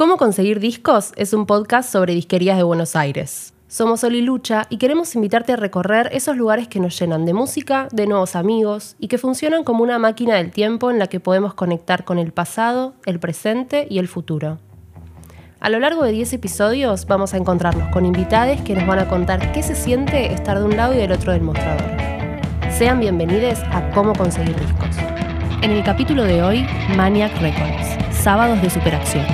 Cómo conseguir discos es un podcast sobre disquerías de Buenos Aires. Somos Sol y Lucha y queremos invitarte a recorrer esos lugares que nos llenan de música, de nuevos amigos y que funcionan como una máquina del tiempo en la que podemos conectar con el pasado, el presente y el futuro. A lo largo de 10 episodios vamos a encontrarnos con invitades que nos van a contar qué se siente estar de un lado y del otro del mostrador. Sean bienvenidos a Cómo conseguir discos. En el capítulo de hoy, Maniac Records, sábados de superacción.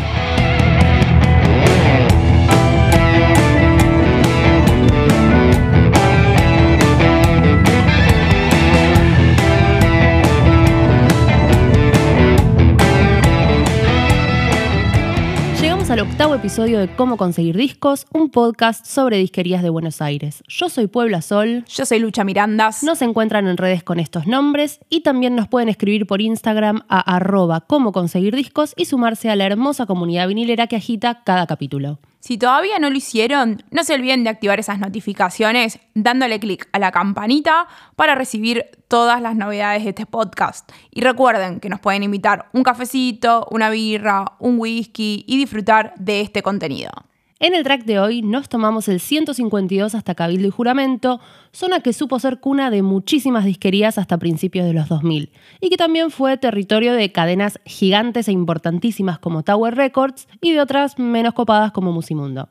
Al octavo episodio de Cómo conseguir discos, un podcast sobre disquerías de Buenos Aires. Yo soy Puebla Sol. Yo soy Lucha Mirandas. Nos encuentran en redes con estos nombres y también nos pueden escribir por Instagram a arroba cómo conseguir discos y sumarse a la hermosa comunidad vinilera que agita cada capítulo. Si todavía no lo hicieron, no se olviden de activar esas notificaciones dándole clic a la campanita para recibir todas las novedades de este podcast. Y recuerden que nos pueden invitar un cafecito, una birra, un whisky y disfrutar de este contenido. En el track de hoy nos tomamos el 152 hasta Cabildo y Juramento, zona que supo ser cuna de muchísimas disquerías hasta principios de los 2000 y que también fue territorio de cadenas gigantes e importantísimas como Tower Records y de otras menos copadas como Musimundo.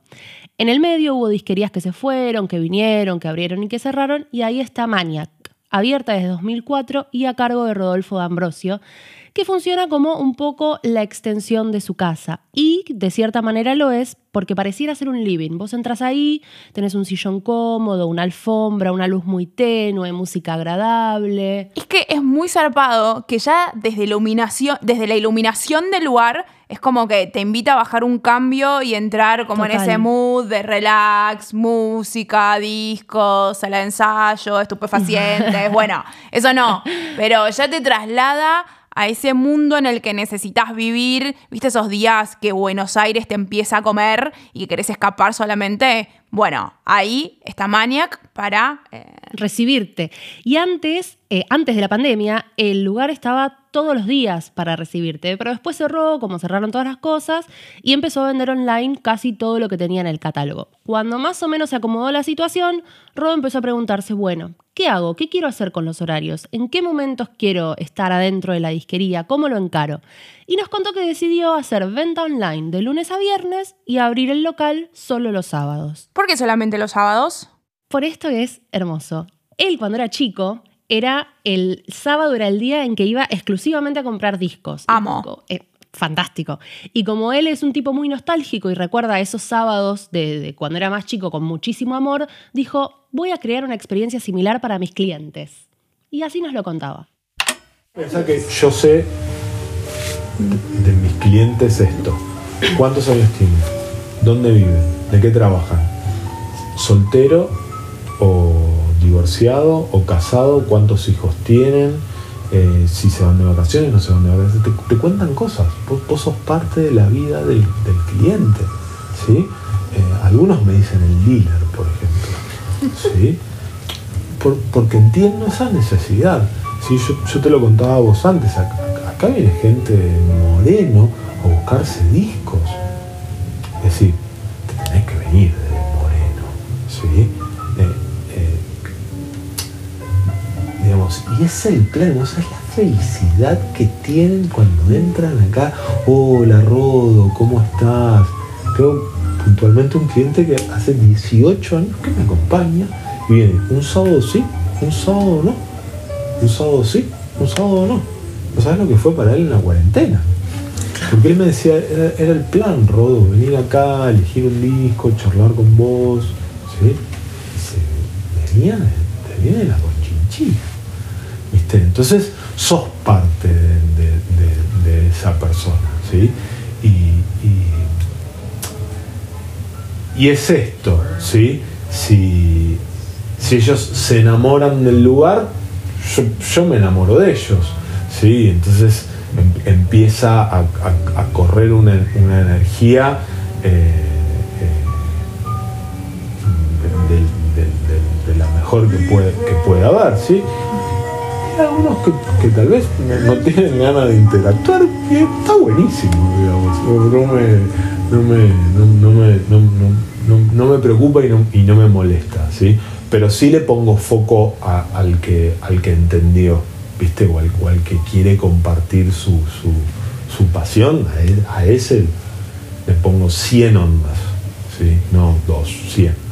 En el medio hubo disquerías que se fueron, que vinieron, que abrieron y que cerraron y ahí está Maniac, abierta desde 2004 y a cargo de Rodolfo D'Ambrosio, que funciona como un poco la extensión de su casa. Y de cierta manera lo es porque pareciera ser un living. Vos entras ahí, tenés un sillón cómodo, una alfombra, una luz muy tenue, música agradable. Es que es muy zarpado que ya desde, iluminación, desde la iluminación del lugar es como que te invita a bajar un cambio y entrar como en ese mood de relax, música, discos, sala de ensayo, estupefacientes. bueno, eso no, pero ya te traslada a ese mundo en el que necesitas vivir, viste esos días que Buenos Aires te empieza a comer y que querés escapar solamente, bueno, ahí está Maniac para eh, recibirte. Y antes, eh, antes de la pandemia, el lugar estaba todos los días para recibirte, pero después cerró, como cerraron todas las cosas, y empezó a vender online casi todo lo que tenía en el catálogo. Cuando más o menos se acomodó la situación, Rob empezó a preguntarse, bueno, ¿qué hago? ¿Qué quiero hacer con los horarios? ¿En qué momentos quiero estar adentro de la disquería? ¿Cómo lo encaro? Y nos contó que decidió hacer venta online de lunes a viernes y abrir el local solo los sábados. ¿Por qué solamente los sábados? Por esto es hermoso. Él cuando era chico era el sábado, era el día en que iba exclusivamente a comprar discos. Amo. Eh, fantástico. Y como él es un tipo muy nostálgico y recuerda esos sábados de, cuando era más chico con muchísimo amor, dijo, voy a crear una experiencia similar para mis clientes. Y así nos lo contaba. Pensá que yo sé de mis clientes esto. ¿Cuántos años tienen? ¿Dónde viven? ¿De qué trabajan? ¿Soltero o divorciado o casado, cuántos hijos tienen, eh, si se van de vacaciones, no se van de vacaciones. Te, cuentan cosas. Vos, sos parte de la vida del, cliente. ¿sí? Eh, algunos me dicen el dealer, por ejemplo. ¿sí? porque entiendo esa necesidad. ¿sí? Yo, te lo contaba a vos antes. Acá viene gente moreno a buscarse discos. Es decir, te tenés que venir de moreno. ¿sí? y es el plan, o sea, es la felicidad que tienen cuando entran acá. Hola Rodo, ¿cómo estás? Tengo puntualmente un cliente que hace 18 años que me acompaña y viene un sábado sí, un sábado no, un sábado sí, un sábado no. ¿No sabes lo que fue para él en la cuarentena? Porque él me decía, era, el plan, Rodo, venir acá, elegir un disco, charlar con vos, ¿sí? Y se venía, venía de la conchinchilla. Entonces, sos parte de, esa persona, ¿sí? Y, es esto, ¿sí? Si, ellos se enamoran del lugar, yo, me enamoro de ellos, ¿sí? Entonces em, empieza a, correr una, energía eh, eh, de, la mejor que puede, que pueda haber, ¿sí? algunos que, tal vez no, tienen ganas de interactuar y está buenísimo, digamos. No me, no me, no, me, preocupa y no, y no me molesta, ¿sí? Pero sí le pongo foco al, que, al que entendió, ¿viste? O al, que quiere compartir su, pasión, a, a, ese le pongo 100 ondas, ¿sí? No dos, 100.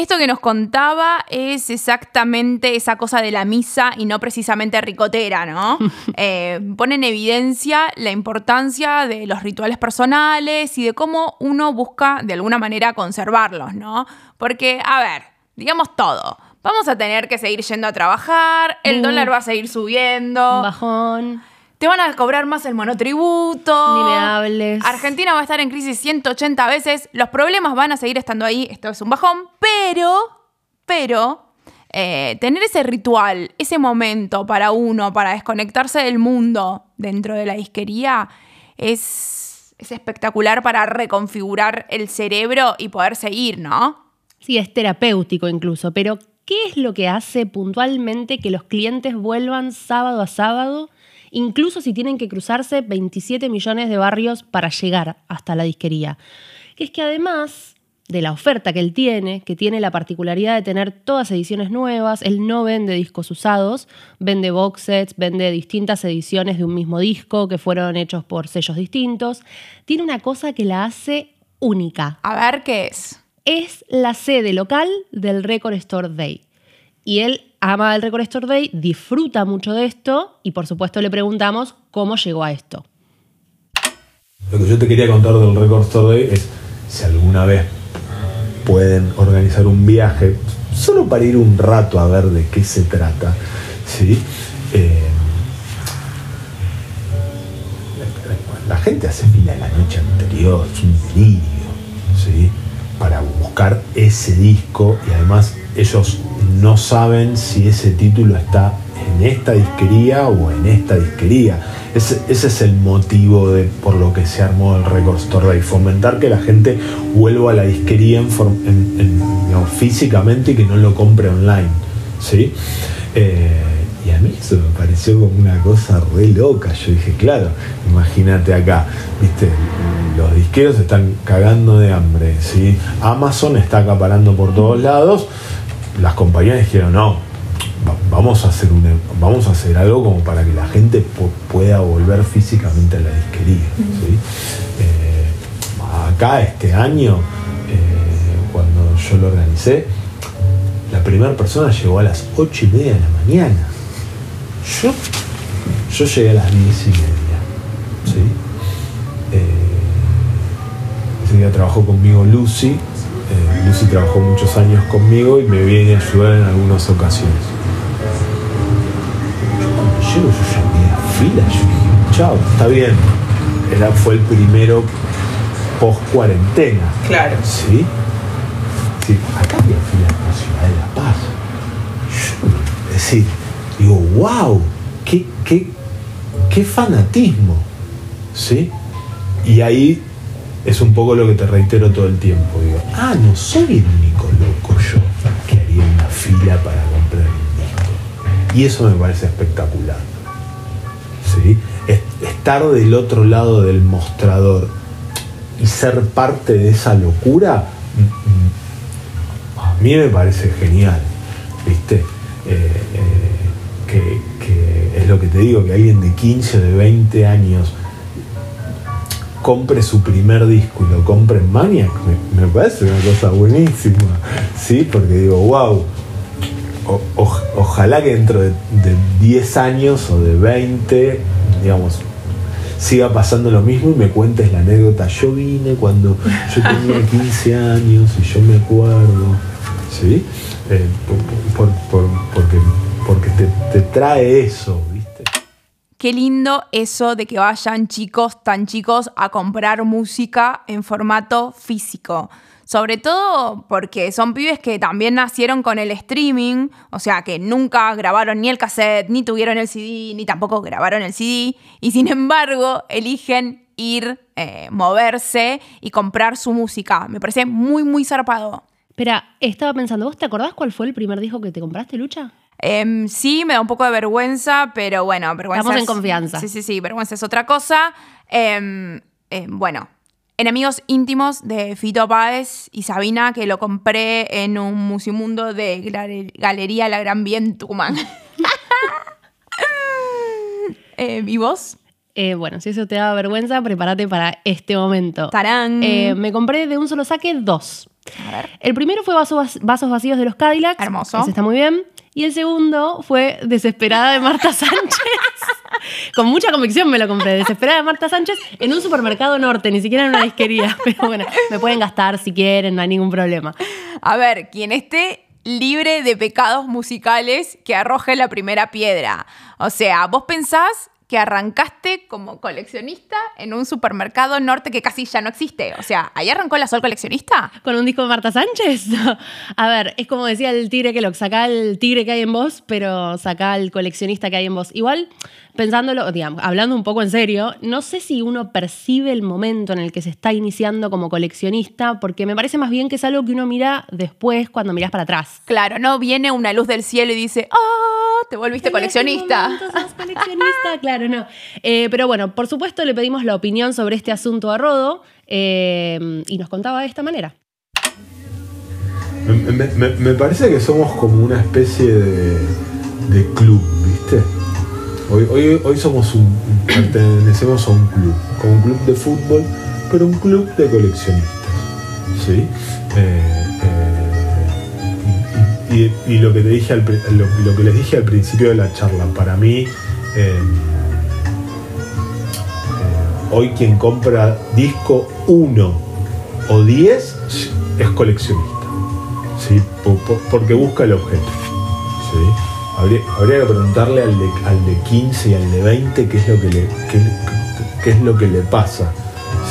Esto que nos contaba es exactamente esa cosa de la misa y no precisamente ricotera, ¿no? Eh, pone en evidencia la importancia de los rituales personales y de cómo uno busca de alguna manera conservarlos, ¿no? Porque, a ver, digamos todo. Vamos a tener que seguir yendo a trabajar, el dólar va a seguir subiendo. bajón te van a cobrar más el monotributo. Ni me hables. Argentina va a estar en crisis 180 veces. Los problemas van a seguir estando ahí. Esto es un bajón. Pero, pero, eh, tener ese ritual, ese momento para uno, para desconectarse del mundo dentro de la disquería, es, es espectacular para reconfigurar el cerebro y poder seguir, ¿no? Sí, es terapéutico incluso. Pero, ¿qué es lo que hace puntualmente que los clientes vuelvan sábado a sábado? incluso si tienen que cruzarse 27 millones de barrios para llegar hasta la disquería. Que es que además de la oferta que él tiene, que tiene la particularidad de tener todas ediciones nuevas, él no vende discos usados, vende box sets, vende distintas ediciones de un mismo disco que fueron hechos por sellos distintos, tiene una cosa que la hace única. A ver qué es. Es la sede local del Record Store Day. Y él ama el Record Store Day, disfruta mucho de esto y por supuesto le preguntamos cómo llegó a esto. Lo que yo te quería contar del Record Store Day es si alguna vez pueden organizar un viaje solo para ir un rato a ver de qué se trata. ¿sí? Eh, la gente hace fila la noche anterior, es un delirio. Para buscar ese disco y además ellos no saben si ese título está en esta disquería o en esta disquería. Ese, es el motivo de, por lo que se armó el Record Store Day, fomentar que la gente vuelva a la disquería en, físicamente y que no lo compre online. ¿sí? Eh, y a mí eso me pareció como una cosa re loca. Yo dije, claro, imagínate acá, viste, los disqueros están cagando de hambre, ¿sí? Amazon está acaparando por todos lados las compañías dijeron, no, vamos a hacer vamos a hacer algo como para que la gente pueda volver físicamente a la disquería. Eh, acá este año, eh, cuando yo lo organicé, la primera persona llegó a las 8 y media de la mañana. Yo, yo llegué a las 10 y media. ¿sí? Eh, ese día trabajó conmigo Lucy, eh, Lucy trabajó muchos años conmigo y me viene a ayudar en algunas ocasiones. Cuando llego yo ya la fila, yo dije, chao, está bien. Era, fue el primero post cuarentena. Claro. ¿Sí? sí acá había fila en la ciudad de La Paz. es decir, digo, wow, qué, qué, qué fanatismo. ¿Sí? Y ahí es un poco lo que te reitero todo el tiempo. Digo, ah, no soy el único loco yo que haría una fila para comprar un disco. Y eso me parece espectacular. ¿Sí? Estar del otro lado del mostrador y ser parte de esa locura, mm, mm, a mí me parece genial. ¿Viste? Que te digo, que alguien de 15 o de 20 años compre su primer disco y lo compre en Maniac, me, parece una cosa buenísima, ¿sí? Porque digo, wow, ojalá que dentro de, 10 años o de 20, digamos, siga pasando lo mismo y me cuentes la anécdota. Yo vine cuando yo tenía 15 años y yo me acuerdo, ¿sí? Eh, porque porque te, te trae eso, Qué lindo eso de que vayan chicos tan chicos a comprar música en formato físico. Sobre todo porque son pibes que también nacieron con el streaming, o sea que nunca grabaron ni el cassette, ni tuvieron el CD, ni tampoco grabaron el CD, y sin embargo eligen ir, eh, moverse y comprar su música. Me parece muy, muy zarpado. Espera, estaba pensando, ¿vos te acordás cuál fue el primer disco que te compraste, Lucha? Em, sí, me da un poco de vergüenza, pero bueno, vergüenza. Estamos en confianza. Sí, sí, sí, vergüenza es otra cosa. Em, eh, bueno, enemigos íntimos de Fito Páez y Sabina, que lo compré en un musimundo de Galería La Gran Bien Tucumán. Eh, ¿Y vos? Eh, bueno, si eso te da vergüenza, prepárate para este momento. ¡Tarán! me compré de un solo saque dos. A ver. El primero fue vasos, vasos vacíos de los Cadillacs. Hermoso. Ese está muy bien. Y el segundo fue Desesperada de Marta Sánchez. Con mucha convicción me lo compré. Desesperada de Marta Sánchez en un supermercado norte, ni siquiera en una disquería. Pero bueno, me pueden gastar si quieren, no hay ningún problema. A ver, quien esté libre de pecados musicales, que arroje la primera piedra. O sea, vos pensás que arrancaste como coleccionista en un supermercado norte que casi ya no existe. O sea, ¿ahí arrancó la Sol coleccionista? ¿Con un disco de Marta Sánchez? A ver, es como decía el tigre que lo saca el tigre que hay en vos, pero saca el coleccionista que hay en vos. Igual, pensándolo, digamos, hablando un poco en serio, no sé si uno percibe el momento en el que se está iniciando como coleccionista, porque me parece más bien que es algo que uno mira después cuando miras para atrás. Claro, no viene una luz del cielo y dice, ¡ah! te volviste coleccionista. coleccionista, claro no. Eh, pero bueno, por supuesto le pedimos la opinión sobre este asunto a Rodo eh, y nos contaba de esta manera. Me, parece que somos como una especie de, club, ¿viste? Hoy, hoy, somos un, pertenecemos a un club, como un club de fútbol, pero un club de coleccionistas, ¿sí? Eh, y, lo que te dije lo, que les dije al principio de la charla, para mí Hoy quien compra disco 1 o 10 es coleccionista, ¿sí? porque busca el objeto. ¿sí? Habría, que preguntarle al de, 15 y al de 20 qué es lo que le, qué, es lo que le pasa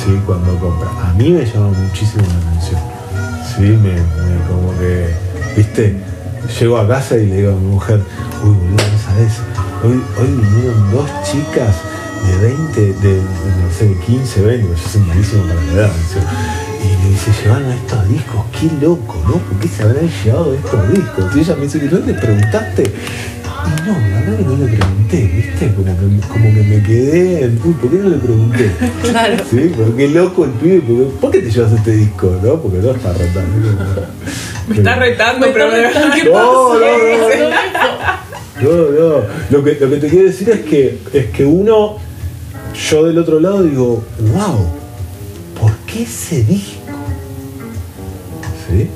¿sí? cuando compra. A mí me llama muchísimo la atención. ¿sí? Me, como que, viste, llego a casa y le digo a mi mujer, uy, boludo, ¿sabes? Hoy, hoy vinieron dos chicas de 20, de, no sé, de 15, 20, yo soy malísimo para la edad. Y me dice, llevaron estos discos, qué loco, ¿no? ¿Por qué se habrán llevado estos discos? Y ella me dice, ¿no le preguntaste? Y no, la verdad que no le pregunté, ¿viste? Como que, como que me quedé en, uy, ¿por qué no le pregunté? Claro. Sí, porque qué loco el pibe, porque, ¿por qué te llevas este disco? ¿No? Porque no está retando. Me está retando, pero ¿qué no, no, no, no, no. Lo que, lo que te quiero decir es que, es que uno yo del otro lado digo, wow, ¿por qué ese disco? ¿Sí?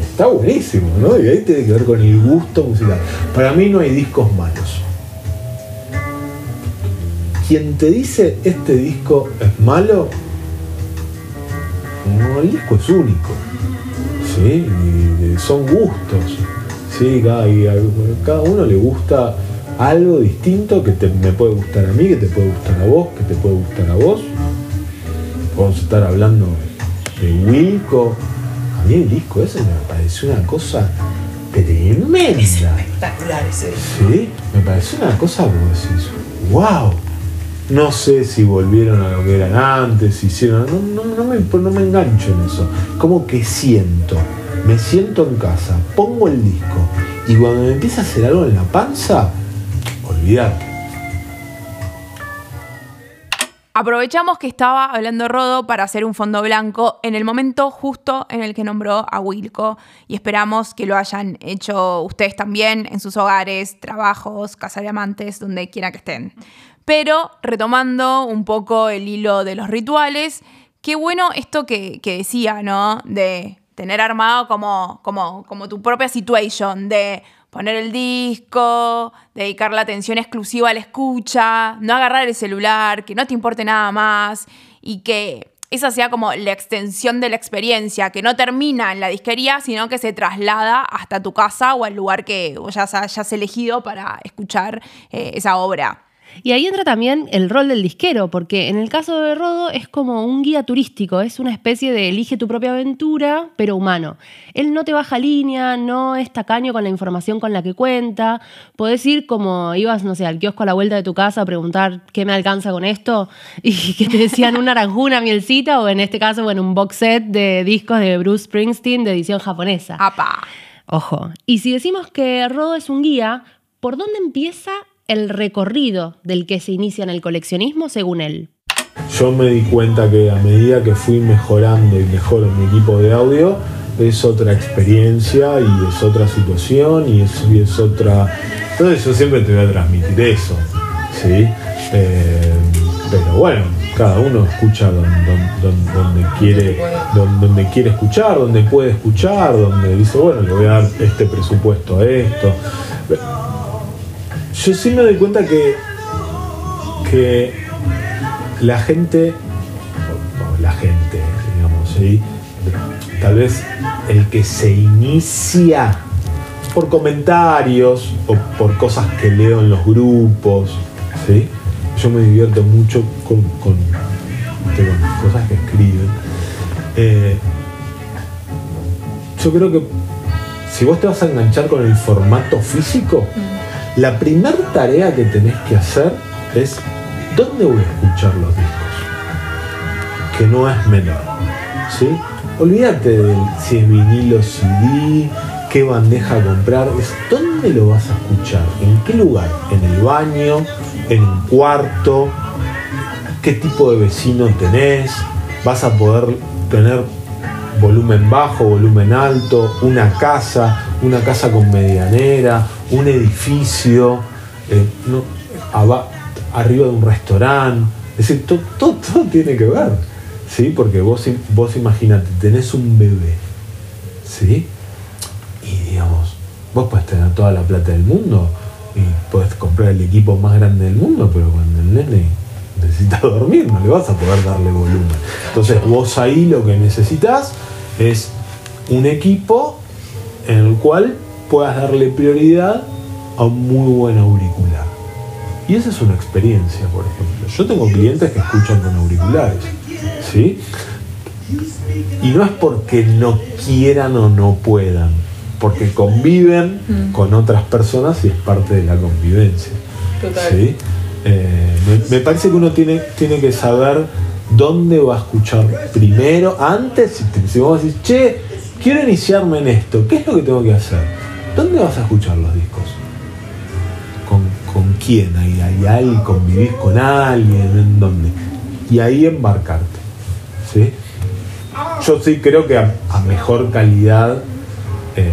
Está buenísimo, ¿no? Y ahí tiene que ver con el gusto musical. Para mí no hay discos malos. Quien te dice este disco es malo, no, el disco es único. ¿Sí? Y son gustos. ¿Sí? Cada, cada uno le gusta algo distinto que me puede gustar a mí, que te puede gustar a vos, que te puede gustar a vos. Vamos a estar hablando de Wilco. A mí el disco ese me pareció una cosa tremenda. Es espectacular ese Sí, me pareció una cosa como decís, wow. No sé si volvieron a lo que eran antes, si hicieron. No, no, no, me, no me engancho en eso. Como que siento, me siento en casa, pongo el disco y cuando me empieza a hacer algo en la panza, Aprovechamos que estaba hablando Rodo para hacer un fondo blanco en el momento justo en el que nombró a Wilco y esperamos que lo hayan hecho ustedes también en sus hogares, trabajos, casa de amantes, donde quiera que estén. Pero retomando un poco el hilo de los rituales, qué bueno esto que, decía, ¿no? De tener armado como, como, como tu propia situation, de poner el disco, dedicar la atención exclusiva a la escucha, no agarrar el celular, que no te importe nada más y que esa sea como la extensión de la experiencia, que no termina en la disquería, sino que se traslada hasta tu casa o al lugar que ya hayas elegido para escuchar eh, esa obra. Y ahí entra también el rol del disquero, porque en el caso de Rodo es como un guía turístico, es una especie de elige tu propia aventura, pero humano. Él no te baja línea, no es tacaño con la información con la que cuenta. Podés ir como ibas, no sé, al kiosco a la vuelta de tu casa a preguntar qué me alcanza con esto y que te decían una naranjuna, mielcita, o en este caso, bueno, un box set de discos de Bruce Springsteen de edición japonesa. ¡Apa! Ojo. Y si decimos que Rodo es un guía, ¿por dónde empieza el recorrido del que se inicia en el coleccionismo según él. yo me di cuenta que a medida que fui mejorando y mejoro mi equipo de audio, es otra experiencia y es otra situación y es, otra... Entonces yo siempre te voy a transmitir eso, ¿sí? Eh, pero bueno, cada uno escucha donde, quiere, donde, quiere escuchar, donde puede escuchar, donde dice, bueno, le voy a dar este presupuesto a esto. Yo sí me doy cuenta que, que la gente, la gente, digamos, tal vez el que se inicia por comentarios o por cosas que leo en los grupos, ¿sí? yo me divierto mucho con, con, cosas que escriben. Eh, yo creo que si vos te vas a enganchar con el formato físico, mm. La primera tarea que tenés que hacer es ¿dónde voy a escuchar los discos? Que no es menor. ¿sí? Olvídate de si es vinilo CD, qué bandeja comprar, es dónde lo vas a escuchar, en qué lugar, en el baño, en un cuarto, qué tipo de vecino tenés, vas a poder tener volumen bajo, volumen alto, una casa, una casa con medianera, un edificio, eh, arriba de un restaurante. Es decir, todo, todo, tiene que ver, ¿sí? Porque vos, vos imagínate, tenés un bebé, ¿sí? Y digamos, vos podés tener toda la plata del mundo, y puedes comprar el equipo más grande del mundo, pero cuando el nene necesita dormir no le vas a poder darle volumen. Entonces vos ahí lo que necesitas es un equipo en el cual puedas darle prioridad a un muy buen auricular. Y esa es una experiencia, por ejemplo. Yo tengo clientes que escuchan con auriculares, ¿sí? Y no es porque no quieran o no puedan, porque conviven mm. con otras personas y es parte de la convivencia. ¿sí? Eh, me, parece que uno tiene, tiene que saber dónde va a escuchar primero, antes, si, vos decís, che, quiero iniciarme en esto, ¿qué es lo que tengo que hacer? ¿Dónde vas a escuchar los discos? ¿Con, con quién? Ahí, ahí, ahí convivís con alguien, ¿en dónde? Y ahí embarcarte. ¿sí? Yo sí creo que a, a mejor calidad eh,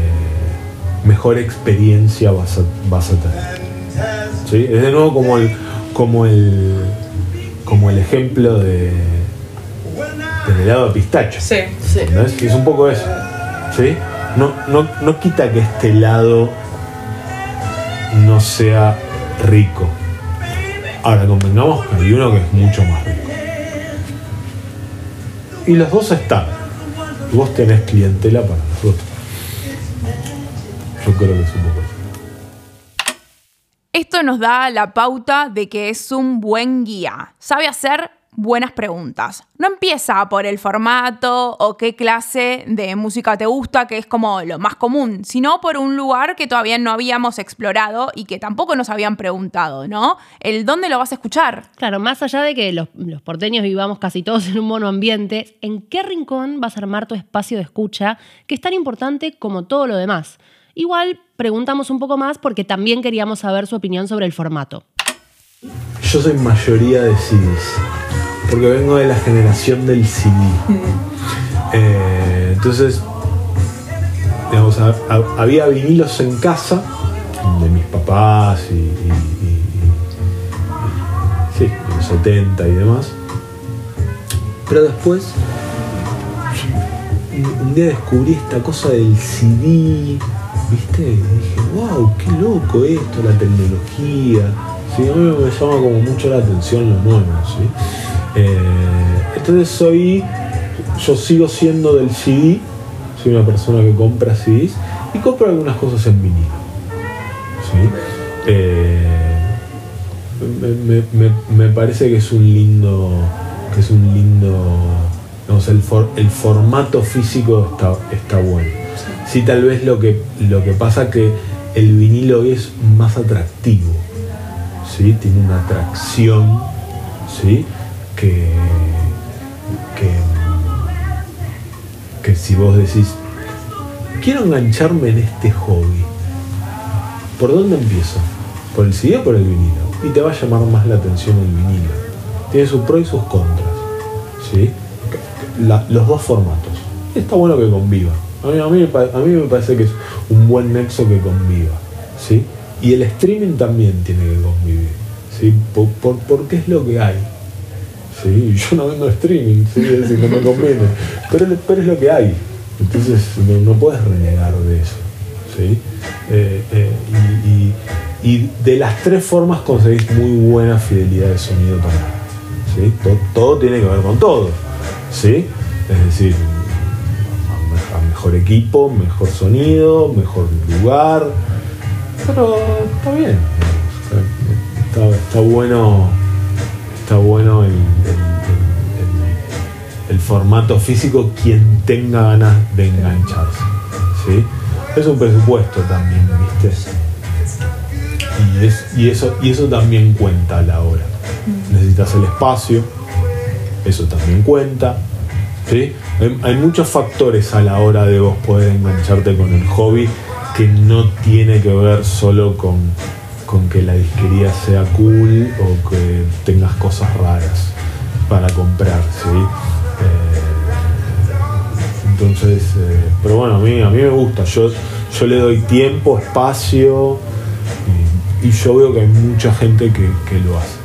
mejor experiencia vas a, vas a tener. Es de nuevo como el, como el, como el ejemplo de, del helado de pistacho. Es un poco eso. ¿Sí? No, no, no quita que este helado no sea rico. Ahora convengamos que hay uno que es mucho más rico. Y los dos están. Vos tenés clientela para los yo creo que es un poco Esto nos da la pauta de que es un buen guía. Sabe hacer buenas preguntas. No empieza por el formato o qué clase de música te gusta, que es como lo más común, sino por un lugar que todavía no habíamos explorado y que tampoco nos habían preguntado, ¿no? El dónde lo vas a escuchar. Claro, más allá de que los, los porteños vivamos casi todos en un monoambiente, ¿en qué rincón vas a armar tu espacio de escucha que es tan importante como todo lo demás? Igual preguntamos un poco más porque también queríamos saber su opinión sobre el formato. Yo soy mayoría de CDs, porque vengo de la generación del CD. Eh, entonces, digamos, había vinilos en casa de mis papás y, sí, en los 70 y demás. Pero después, un día descubrí esta cosa del CD ¿viste? Y dije, wow, qué loco esto, la tecnología. Sí, a mí me llama como mucho la atención lo nuevo, ¿sí? Eh, entonces soy, yo sigo siendo del CD, soy una persona que compra CDs y compro algunas cosas en vinilo. ¿sí? Eh, me, parece que es un lindo, que es un lindo, el, el formato físico está, está bueno. Sí, tal vez lo que, lo que pasa que el vinilo es más atractivo, ¿sí? Tiene una atracción, ¿sí? Que, que, si vos decís, quiero engancharme en este hobby, ¿por dónde empiezo? ¿Por el CD o por el vinilo? Y te va a llamar más la atención el vinilo, tiene sus pros y sus contras. ¿sí? los dos formatos. Está bueno que conviva. A mí, a, mí, a mí, me parece que es un buen nexo que conviva. ¿sí? Y el streaming también tiene que convivir. ¿sí? Por, porque es lo que hay. ¿Sí? Yo no vendo streaming, ¿sí? es decir, no me conviene. Pero, pero es lo que hay. Entonces no, puedes renegar de eso. ¿sí? Eh, eh, y, y, de las tres formas conseguís muy buena fidelidad de sonido también. ¿sí? Todo, tiene que ver con todo. ¿sí? Es decir, mejor equipo, mejor sonido, mejor lugar. Pero está bien. Está, bueno. Está bueno el, el, formato físico quien tenga ganas de engancharse. ¿sí? Es un presupuesto también, ¿viste? Y, es, y, eso, y eso también cuenta a la hora. Necesitas el espacio, eso también cuenta. ¿sí? Hay, muchos factores a la hora de vos poder engancharte con el hobby que no tiene que ver solo con, con que la disquería sea cool o que tengas cosas raras para comprar. ¿sí? Eh, entonces, eh, pero bueno, a mí, me gusta. Yo, yo le doy tiempo, espacio y, yo veo que hay mucha gente que, que lo hace.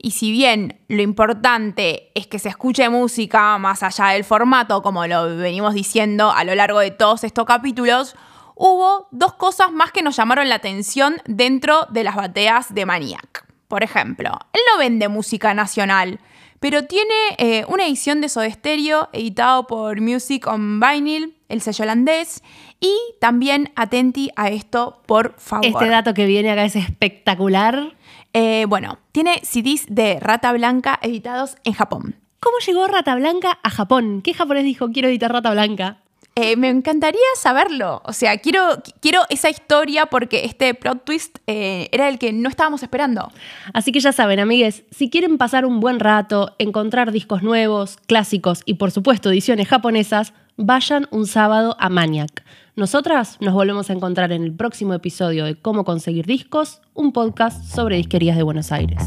Y si bien lo importante es que se escuche música más allá del formato, como lo venimos diciendo a lo largo de todos estos capítulos, hubo dos cosas más que nos llamaron la atención dentro de las bateas de Maniac. Por ejemplo, él no vende música nacional, pero tiene eh, una edición de Soda Stereo editado por Music on Vinyl, el sello holandés, y también atenti a esto, por favor. Este dato que viene acá es espectacular. Eh, bueno, tiene CDs de Rata Blanca editados en Japón. ¿Cómo llegó Rata Blanca a Japón? ¿Qué japonés dijo quiero editar Rata Blanca? Eh, me encantaría saberlo. O sea, quiero, quiero esa historia porque este plot twist eh, era el que no estábamos esperando. Así que ya saben, amigues, si quieren pasar un buen rato, encontrar discos nuevos, clásicos y por supuesto ediciones japonesas, vayan un sábado a Maniac. Nosotras nos volvemos a encontrar en el próximo episodio de Cómo conseguir discos, un podcast sobre disquerías de Buenos Aires.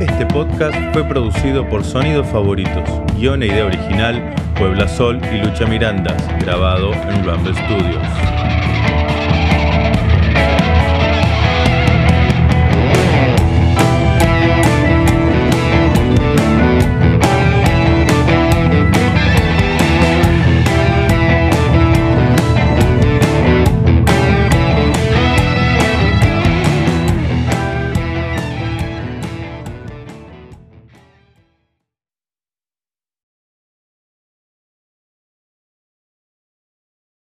Este podcast fue producido por Sonidos Favoritos, guion e idea original, Puebla Sol y Lucha Mirandas, grabado en Rumble Studios.